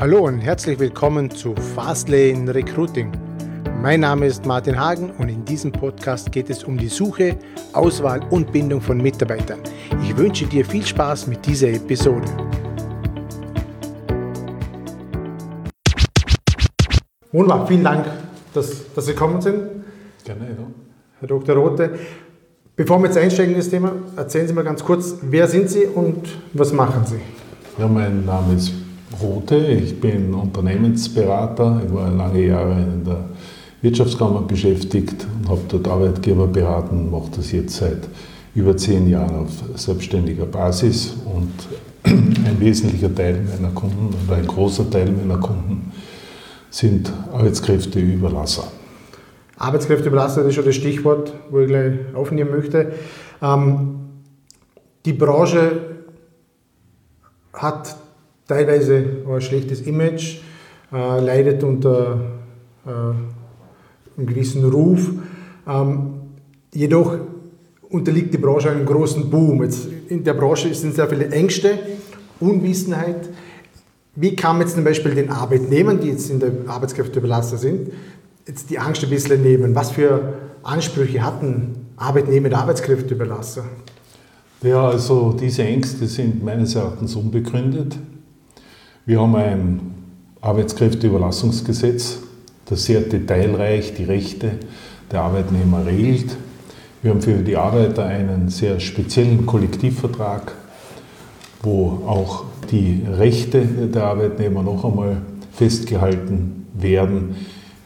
Hallo und herzlich willkommen zu Fastlane Recruiting. Mein Name ist Martin Hagen und in diesem Podcast geht es um die Suche, Auswahl und Bindung von Mitarbeitern. Ich wünsche dir viel Spaß mit dieser Episode. Wunderbar, vielen Dank, dass, dass Sie gekommen sind. Gerne, ja. Herr Dr. Rote. Bevor wir jetzt einsteigen in das Thema, erzählen Sie mal ganz kurz, wer sind Sie und was machen Sie? Ja, mein Name ist Rote, ich bin Unternehmensberater, ich war lange Jahre in der Wirtschaftskammer beschäftigt und habe dort Arbeitgeber beraten, mache das jetzt seit über zehn Jahren auf selbstständiger Basis und ein wesentlicher Teil meiner Kunden oder ein großer Teil meiner Kunden sind Arbeitskräfteüberlasser. Arbeitskräfteüberlasser, das ist schon das Stichwort, wo ich gleich aufnehmen möchte. Ähm, die Branche hat teilweise ein schlechtes Image, äh, leidet unter äh, einem gewissen Ruf. Ähm, jedoch unterliegt die Branche einem großen Boom. Jetzt in der Branche sind sehr viele Ängste, Unwissenheit. Wie kann man jetzt zum Beispiel den Arbeitnehmern, die jetzt in der Arbeitskräfteüberlasser sind, jetzt die Angst ein bisschen nehmen? Was für Ansprüche hatten Arbeitnehmer der Arbeitskräfteüberlasser? Ja, also diese Ängste sind meines Erachtens unbegründet. Wir haben ein Arbeitskräfteüberlassungsgesetz, das sehr detailreich die Rechte der Arbeitnehmer regelt. Wir haben für die Arbeiter einen sehr speziellen Kollektivvertrag, wo auch die Rechte der Arbeitnehmer noch einmal festgehalten werden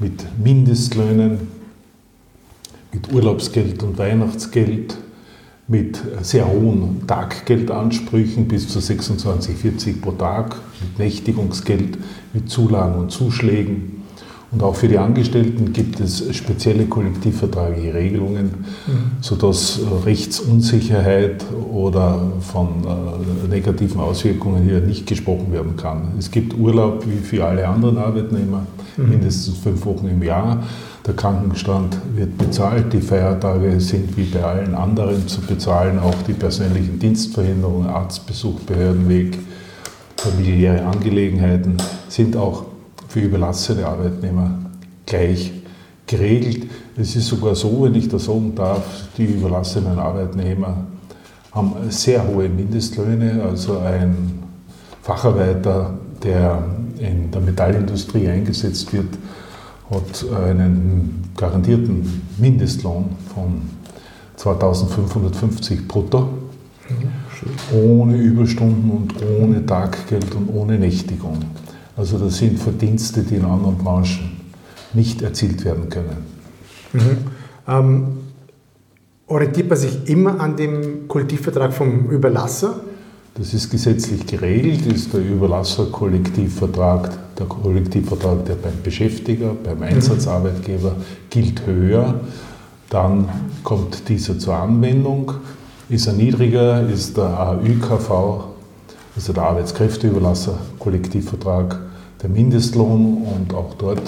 mit Mindestlöhnen, mit Urlaubsgeld und Weihnachtsgeld, mit sehr hohen Taggeldansprüchen bis zu 26,40 pro Tag, mit Nächtigungsgeld, mit Zulagen und Zuschlägen. Und auch für die Angestellten gibt es spezielle kollektivvertragliche Regelungen, mhm. sodass Rechtsunsicherheit oder von äh, negativen Auswirkungen hier nicht gesprochen werden kann. Es gibt Urlaub wie für alle anderen Arbeitnehmer, mhm. mindestens fünf Wochen im Jahr. Der Krankenstand wird bezahlt, die Feiertage sind wie bei allen anderen zu bezahlen, auch die persönlichen Dienstverhinderungen, Arztbesuch, Behördenweg, familiäre Angelegenheiten sind auch für überlassene Arbeitnehmer gleich geregelt. Es ist sogar so, wenn ich das sagen darf, die überlassenen Arbeitnehmer haben sehr hohe Mindestlöhne. Also ein Facharbeiter, der in der Metallindustrie eingesetzt wird, hat einen garantierten Mindestlohn von 2550 brutto, ohne Überstunden und ohne Taggeld und ohne Nächtigung. Also das sind Verdienste, die in anderen Branchen nicht erzielt werden können. Mhm. Ähm, orientiert man sich immer an dem Kollektivvertrag vom Überlasser? Das ist gesetzlich geregelt, ist der Überlasser-Kollektivvertrag, der Kollektivvertrag, der beim Beschäftiger, beim mhm. Einsatzarbeitgeber gilt höher. Dann kommt dieser zur Anwendung. Ist er niedriger, ist der AÜKV also der Arbeitskräfteüberlasser, Kollektivvertrag, der Mindestlohn und auch dort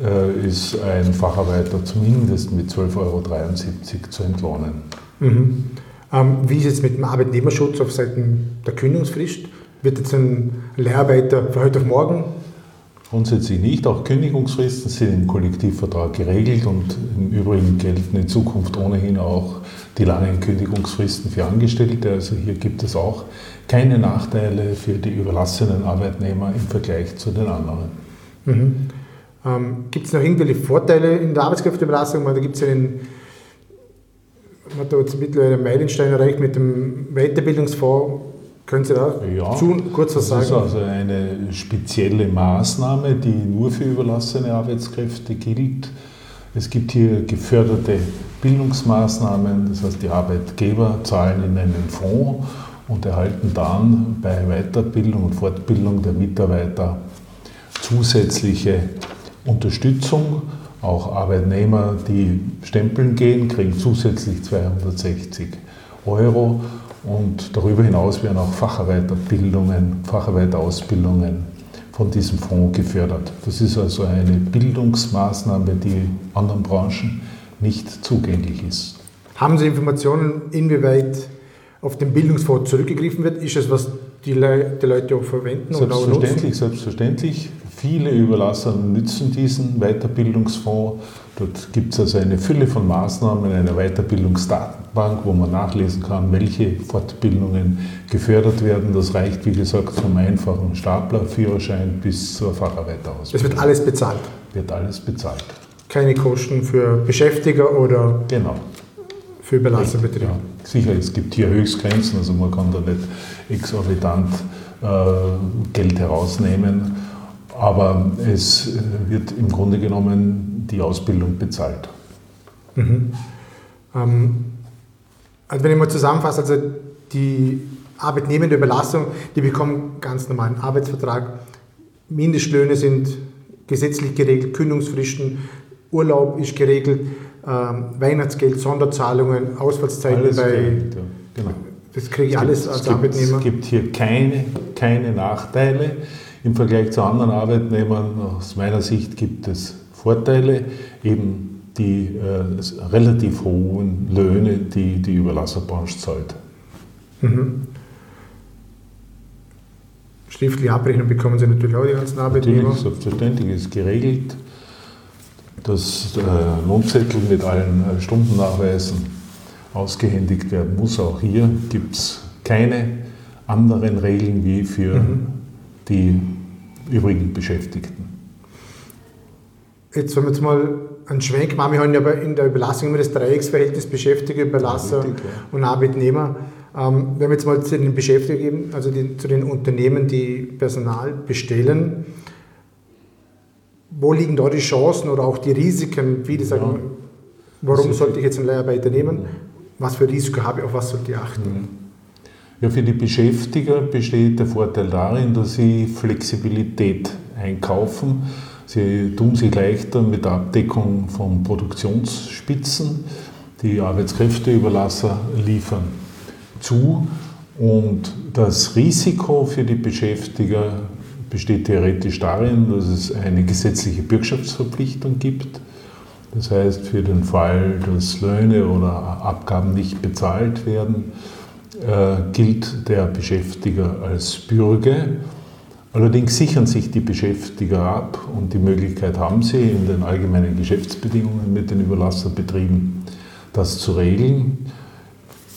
äh, ist ein Facharbeiter zumindest mit 12,73 Euro zu entlohnen. Mhm. Ähm, wie ist es mit dem Arbeitnehmerschutz auf Seiten der Kündigungsfrist? Wird jetzt ein Leiharbeiter von heute auf morgen Grundsätzlich nicht. Auch Kündigungsfristen sind im Kollektivvertrag geregelt und im Übrigen gelten in Zukunft ohnehin auch die langen Kündigungsfristen für Angestellte. Also hier gibt es auch keine Nachteile für die überlassenen Arbeitnehmer im Vergleich zu den anderen. Mhm. Ähm, gibt es noch irgendwelche Vorteile in der Arbeitskräfteüberlassung? Da gibt es ja den, man hat jetzt mittlerweile einen Meilenstein erreicht mit dem Weiterbildungsfonds. Können Sie da ja, zu, kurz was sagen? Das ist also eine spezielle Maßnahme, die nur für überlassene Arbeitskräfte gilt. Es gibt hier geförderte Bildungsmaßnahmen, das heißt die Arbeitgeber zahlen in einen Fonds und erhalten dann bei Weiterbildung und Fortbildung der Mitarbeiter zusätzliche Unterstützung. Auch Arbeitnehmer, die stempeln gehen, kriegen zusätzlich 260 Euro und darüber hinaus werden auch Facharbeiterbildungen, Facharbeiterausbildungen von diesem Fonds gefördert. Das ist also eine Bildungsmaßnahme, die anderen Branchen nicht zugänglich ist. Haben Sie Informationen, inwieweit auf den Bildungsfonds zurückgegriffen wird? Ist es was die, Le die Leute auch verwenden und auch? Selbstverständlich. Viele Überlasser nützen diesen Weiterbildungsfonds. Dort gibt es also eine Fülle von Maßnahmen, eine Weiterbildungsdatenbank, wo man nachlesen kann, welche Fortbildungen gefördert werden. Das reicht, wie gesagt, vom einfachen Staplerführerschein bis zur Facharbeiterausbildung. Es wird alles bezahlt? Wird alles bezahlt. Keine Kosten für Beschäftiger oder genau. für Überlasserbetriebe? Ja. Sicher, es gibt hier Höchstgrenzen, also man kann da nicht exorbitant äh, Geld herausnehmen, aber es wird im Grunde genommen die Ausbildung bezahlt. Mhm. Ähm, also wenn ich mal zusammenfasse, also die arbeitnehmende Überlassung, die bekommen ganz normalen Arbeitsvertrag, Mindestlöhne sind gesetzlich geregelt, Kündigungsfristen, Urlaub ist geregelt, Weihnachtsgeld, Sonderzahlungen, Ausfallszeiten alles bei. Geregelt, ja. genau. Das kriege ich alles als es Arbeitnehmer. Es gibt hier keine, keine Nachteile. Im Vergleich zu anderen Arbeitnehmern, aus meiner Sicht, gibt es Vorteile, eben die äh, relativ hohen Löhne, die die Überlasserbranche zahlt. Mhm. Schriftliche Abrechnung bekommen Sie natürlich auch die ganzen Arbeitnehmer. Natürlich, selbstverständlich, ist geregelt. Das äh, Lohnzettel mit allen äh, Stundennachweisen ausgehändigt werden muss. Auch hier gibt es keine anderen Regeln wie für mhm. die übrigen Beschäftigten. Jetzt, wenn wir jetzt mal einen Schwenk machen, wir haben ja in der Überlassung immer das Dreiecksverhältnis Beschäftiger, Überlasser ja, richtig, ja. und Arbeitnehmer. Ähm, wenn wir jetzt mal zu den Beschäftigten, also die, zu den Unternehmen, die Personal bestellen, wo liegen da die Chancen oder auch die Risiken? Viele sagen, ja. warum sollte ich jetzt einen Leiharbeiter nehmen? Was für Risiko habe ich, auf was sollte ich achten? Mhm. Ja, für die Beschäftiger besteht der Vorteil darin, dass sie Flexibilität einkaufen. Sie tun sich leichter mit der Abdeckung von Produktionsspitzen. Die Arbeitskräfteüberlasser liefern zu und das Risiko für die Beschäftiger besteht theoretisch darin, dass es eine gesetzliche Bürgschaftsverpflichtung gibt. Das heißt, für den Fall, dass Löhne oder Abgaben nicht bezahlt werden, äh, gilt der Beschäftiger als Bürger. Allerdings sichern sich die Beschäftiger ab und die Möglichkeit haben sie in den allgemeinen Geschäftsbedingungen mit den Überlasserbetrieben, das zu regeln.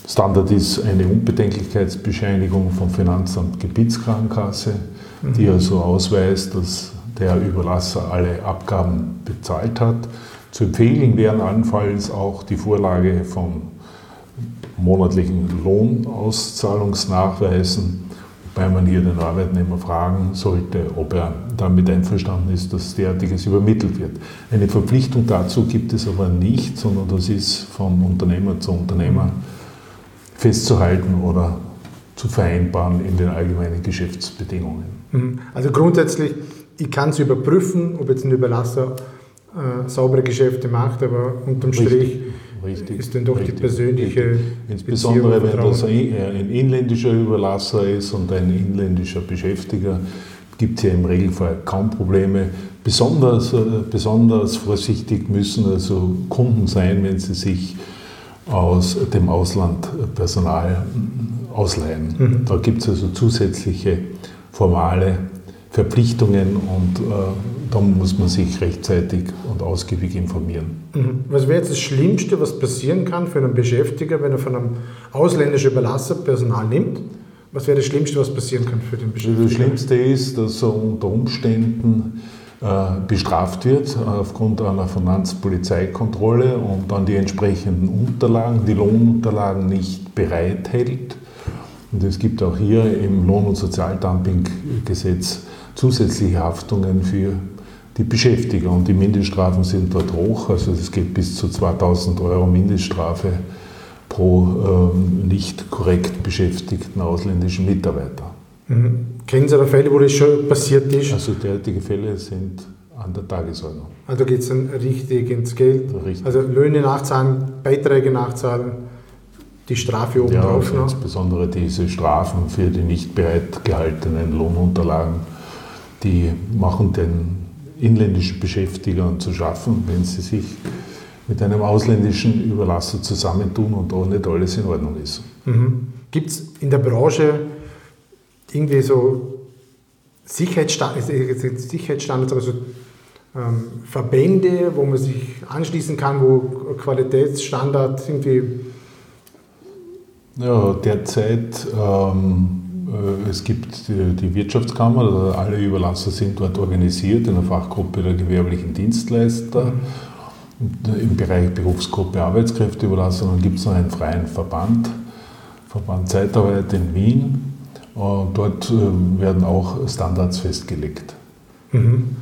Standard ist eine Unbedenklichkeitsbescheinigung vom Finanzamt Gebietskrankenkasse, die mhm. also ausweist, dass der Überlasser alle Abgaben bezahlt hat. Zu empfehlen wären allenfalls auch die Vorlage von monatlichen Lohnauszahlungsnachweisen, wobei man hier den Arbeitnehmer fragen sollte, ob er damit einverstanden ist, dass derartiges übermittelt wird. Eine Verpflichtung dazu gibt es aber nicht, sondern das ist von Unternehmer zu Unternehmer festzuhalten oder zu vereinbaren in den allgemeinen Geschäftsbedingungen. Mhm. Also grundsätzlich, ich kann es überprüfen, ob jetzt ein Überlasser äh, saubere Geschäfte macht, aber unterm Strich richtig, richtig, ist dann doch richtig, die persönliche Insbesondere wenn das ein inländischer Überlasser ist und ein inländischer Beschäftiger, gibt es ja im Regelfall kaum Probleme. Besonders, äh, besonders vorsichtig müssen also Kunden sein, wenn sie sich aus dem Ausland Personal ausleihen. Mhm. Da gibt es also zusätzliche formale Verpflichtungen und äh, da muss man sich rechtzeitig und ausgiebig informieren. Mhm. Was wäre jetzt das Schlimmste, was passieren kann für einen Beschäftiger, wenn er von einem ausländischen Überlasser Personal nimmt? Was wäre das Schlimmste, was passieren kann für den Beschäftigten? Das Schlimmste ist, dass er unter Umständen bestraft wird aufgrund einer Finanzpolizeikontrolle und dann die entsprechenden Unterlagen, die Lohnunterlagen nicht bereithält. Und es gibt auch hier im Lohn- und Sozialdumpinggesetz zusätzliche Haftungen für die Beschäftiger und die Mindeststrafen sind dort hoch. Also es geht bis zu 2000 Euro Mindeststrafe pro ähm, nicht korrekt beschäftigten ausländischen Mitarbeiter. Mhm. Kennen Sie da Fälle, wo das schon passiert ist? Also derartige Fälle sind an der Tagesordnung. Also geht es dann richtig ins Geld? Richtig. Also Löhne nachzahlen, Beiträge nachzahlen, die Strafe oben ja, drauf noch? insbesondere diese Strafen für die nicht bereitgehaltenen Lohnunterlagen, die machen den inländischen Beschäftigern zu schaffen, wenn sie sich mit einem ausländischen Überlasser zusammentun und da nicht alles in Ordnung ist. Mhm. Gibt es in der Branche irgendwie so Sicherheitsstandards, Sicherheitsstandards aber so ähm, Verbände, wo man sich anschließen kann, wo Qualitätsstandard irgendwie. Ja, derzeit, ähm, äh, es gibt die, Wirtschaftskammer, also alle Überlasser sind dort organisiert in der Fachgruppe der gewerblichen Dienstleister. Mhm. Im Bereich Berufsgruppe Arbeitskräfteüberlassung dann gibt es noch einen freien Verband, Verband Zeitarbeit in Wien. Und dort äh, werden auch Standards festgelegt. Mhm.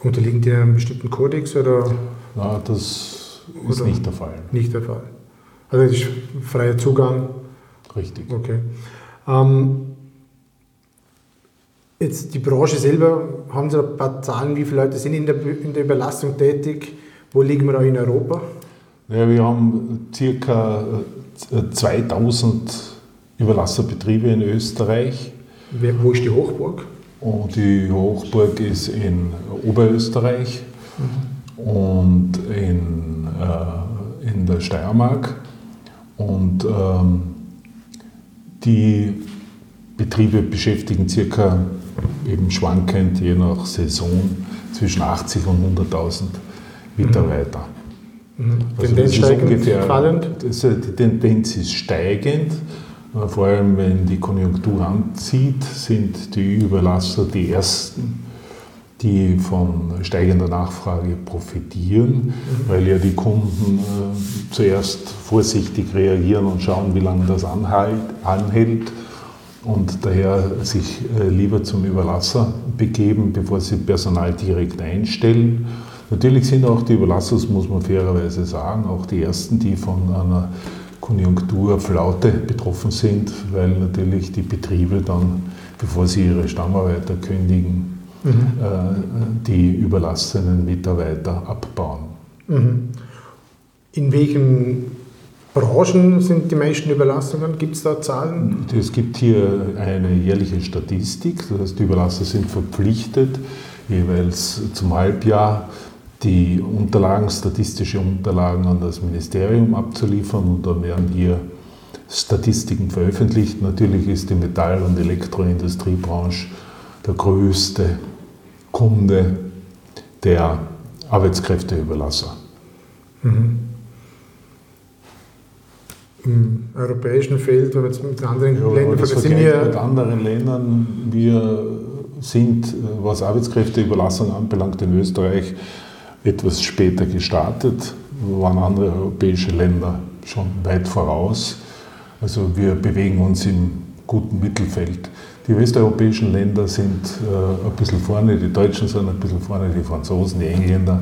Unterliegen die einem bestimmten Kodex oder? Na, das ist oder nicht der Fall. Nicht der Fall. Also das ist freier Zugang. Richtig. Okay. Ähm, jetzt die Branche selber, haben Sie ein paar Zahlen, wie viele Leute sind in der, in der Überlastung tätig? Wo liegen wir da in Europa? Ja, wir haben circa 2000 äh, Überlasserbetriebe in Österreich. Wo ist die Hochburg? Und die Hochburg ist in Oberösterreich mhm. und in, äh, in der Steiermark. Und ähm, die Betriebe beschäftigen circa eben schwankend je nach Saison zwischen 80 und 100.000 Mitarbeiter. Mhm. Also Tendenz steigend, ungefähr, fallend? Das, die Tendenz ist steigend. Vor allem, wenn die Konjunktur anzieht, sind die Überlasser die ersten, die von steigender Nachfrage profitieren, mhm. weil ja die Kunden äh, zuerst vorsichtig reagieren und schauen, wie lange das anhält und daher sich äh, lieber zum Überlasser begeben, bevor sie Personal direkt einstellen. Natürlich sind auch die Überlasser, das muss man fairerweise sagen, auch die ersten, die von einer Konjunkturflaute betroffen sind, weil natürlich die Betriebe dann, bevor sie ihre Stammarbeiter kündigen, mhm. äh, die überlassenen Mitarbeiter abbauen. Mhm. In welchen Branchen sind die meisten Überlassungen? Gibt es da Zahlen? Es gibt hier eine jährliche Statistik, das heißt, die Überlasser sind verpflichtet, jeweils zum Halbjahr die Unterlagen, statistische Unterlagen an das Ministerium abzuliefern und dann werden hier Statistiken veröffentlicht. Natürlich ist die Metall- und Elektroindustriebranche der größte Kunde der Arbeitskräfteüberlasser. Mhm. Im europäischen Feld, wenn wir jetzt mit anderen ja, Ländern vergleichen, wir mit anderen Ländern, wir sind, was Arbeitskräfteüberlassung anbelangt, in Österreich etwas später gestartet, waren andere europäische Länder schon weit voraus. Also wir bewegen uns im guten Mittelfeld. Die westeuropäischen Länder sind äh, ein bisschen vorne, die Deutschen sind ein bisschen vorne, die Franzosen, die Engländer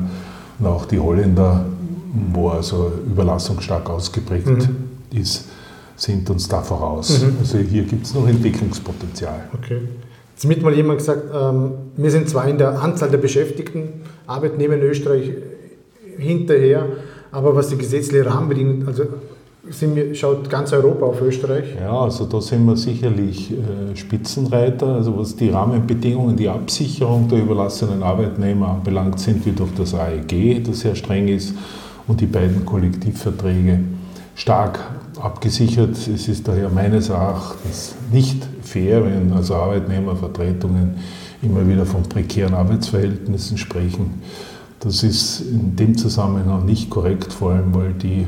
und auch die Holländer, wo also Überlassung stark ausgeprägt mhm. ist, sind uns da voraus. Mhm. Also hier gibt es noch Entwicklungspotenzial. Okay. Jetzt hat mal jemand gesagt, ähm, wir sind zwar in der Anzahl der Beschäftigten Arbeitnehmer in Österreich hinterher, aber was die gesetzliche Rahmenbedingungen, also wir, schaut ganz Europa auf Österreich? Ja, also da sind wir sicherlich äh, Spitzenreiter. Also was die Rahmenbedingungen, die Absicherung der überlassenen Arbeitnehmer anbelangt, sind wir durch das AEG, das sehr streng ist, und die beiden Kollektivverträge stark abgesichert. Es ist daher meines Erachtens nicht fair, wenn also Arbeitnehmervertretungen immer wieder von prekären Arbeitsverhältnissen sprechen. Das ist in dem Zusammenhang nicht korrekt, vor allem weil die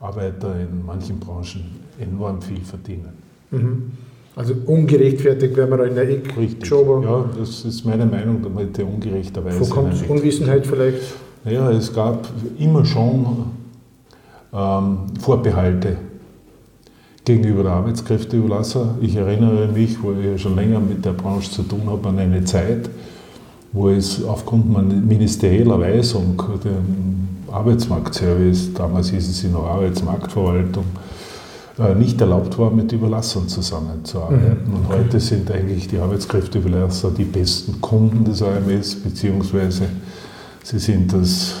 Arbeiter in manchen Branchen enorm viel verdienen. Mhm. Also ungerechtfertigt werden wir da in der Ecke geschoben. Ja, das ist meine Meinung, damit der ungerechterweise. Wo kommt Unwissenheit vielleicht? Naja, es gab immer schon ähm, Vorbehalte gegenüber der Arbeitskräfteüberlasser. Ich erinnere mich, wo ich schon länger mit der Branche zu tun habe, an eine Zeit, wo es aufgrund ministerieller Weisung, dem Arbeitsmarktservice, damals hieß es noch Arbeitsmarktverwaltung, äh, nicht erlaubt war, mit Überlassern zusammenzuarbeiten. Mhm. Und heute sind eigentlich die Arbeitskräfteüberlasser die besten Kunden des AMS, beziehungsweise sie sind das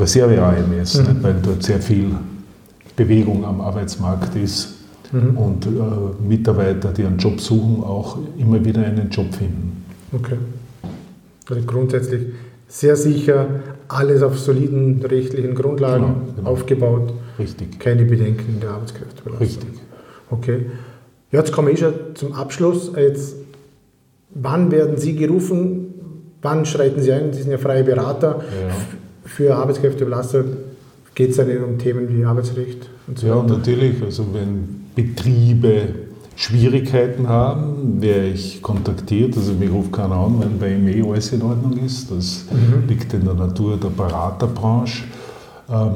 Reserve-AMS, mhm. weil dort sehr viel Bewegung am Arbeitsmarkt ist mhm. und äh, Mitarbeiter, die einen Job suchen, auch immer wieder einen Job finden. Okay. Also grundsätzlich sehr sicher, alles auf soliden rechtlichen Grundlagen genau, genau. aufgebaut. Richtig. Keine Bedenken in der Arbeitskräfte. Richtig. Okay. Ja, jetzt kommen wir eh schon zum Abschluss. Jetzt, wann werden Sie gerufen? Wann schreiten Sie ein? Sie sind ja freie Berater Ja. für Arbeitskräftebelastung. Geht es dann um Themen wie Arbeitsrecht und so Ja, weiter? natürlich. Also wenn Betriebe Schwierigkeiten haben, wäre ich kontaktiert. Also mich ruft keiner an, wenn bei ihm eh alles in Ordnung ist. Das liegt in der Natur der Beraterbranche. Ähm,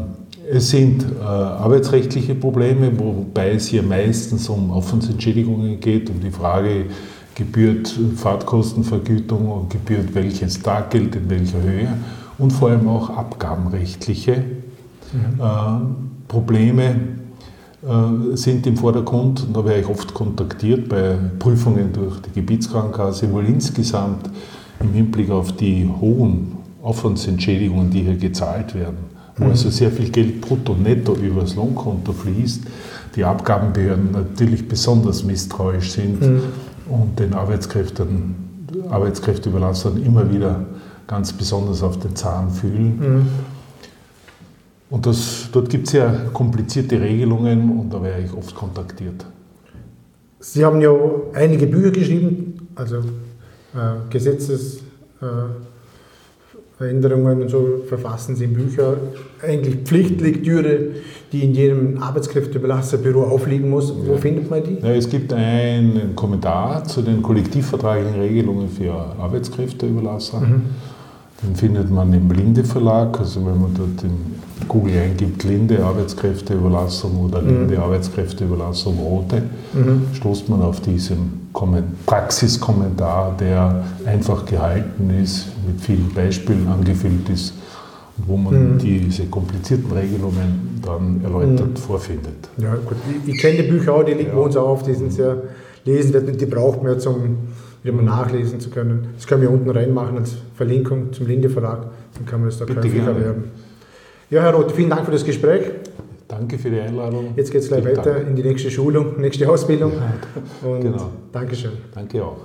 Es sind äh, arbeitsrechtliche Probleme, wobei es hier meistens um Aufwandsentschädigungen geht, um die Frage, gebührt Fahrtkostenvergütung und gebührt welches Taggeld in welcher Höhe und vor allem auch abgabenrechtliche äh, Probleme äh, sind im Vordergrund und da werde ich oft kontaktiert bei Prüfungen durch die Gebietskrankenkasse, wohl insgesamt im Hinblick auf die hohen Aufwandsentschädigungen, die hier gezahlt werden, wo also sehr viel Geld brutto netto übers Lohnkonto fließt, die Abgabenbehörden natürlich besonders misstrauisch sind und den Arbeitskräften, Arbeitskräfteüberlassern immer wieder ganz besonders auf den Zahn fühlen. Und das, dort gibt es sehr komplizierte Regelungen und da werde ich oft kontaktiert. Sie haben ja einige Bücher geschrieben, also äh, Gesetzesveränderungen und so verfassen Sie Bücher. Eigentlich Pflichtlektüre, die in jedem Arbeitskräftebelasserbüro aufliegen muss. Wo findet man die? Ja, es gibt einen Kommentar zu den kollektivvertraglichen Regelungen für Arbeitskräfteüberlasser. Den findet man im Linde Verlag. Also wenn man dort in Google eingibt, Linde Arbeitskräfteüberlassung oder Linde Arbeitskräfteüberlassung Rote, stoßt man auf diesen Kommen- Praxiskommentar, der einfach gehalten ist, mit vielen Beispielen angefüllt ist, wo man diese komplizierten Regelungen dann erläutert vorfindet. Ja, gut. Ich, ich kenne die Bücher auch, die liegen bei uns auf, die sind sehr lesenswert und die braucht man ja zum wieder mal nachlesen zu können. Das können wir unten reinmachen als Verlinkung zum Linde Verlag, dann kann man das da käuflich gerne. erwerben. Ja, Herr Roth, vielen Dank für das Gespräch. Danke für die Einladung. Jetzt geht es gleich Vielen weiter Dank. in die nächste Schulung, nächste Ausbildung. Und genau. Dankeschön. Danke auch.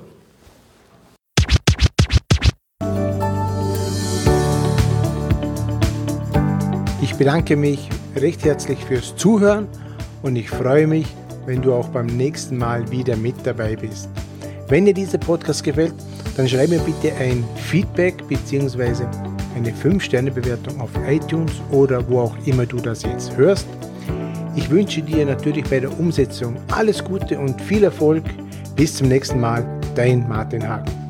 Ich bedanke mich recht herzlich fürs Zuhören und ich freue mich, wenn du auch beim nächsten Mal wieder mit dabei bist. Wenn dir dieser Podcast gefällt, dann schreib mir bitte ein Feedback bzw. eine 5-Sterne-Bewertung auf iTunes oder wo auch immer du das jetzt hörst. Ich wünsche dir natürlich bei der Umsetzung alles Gute und viel Erfolg. Bis zum nächsten Mal, dein Martin Hagen.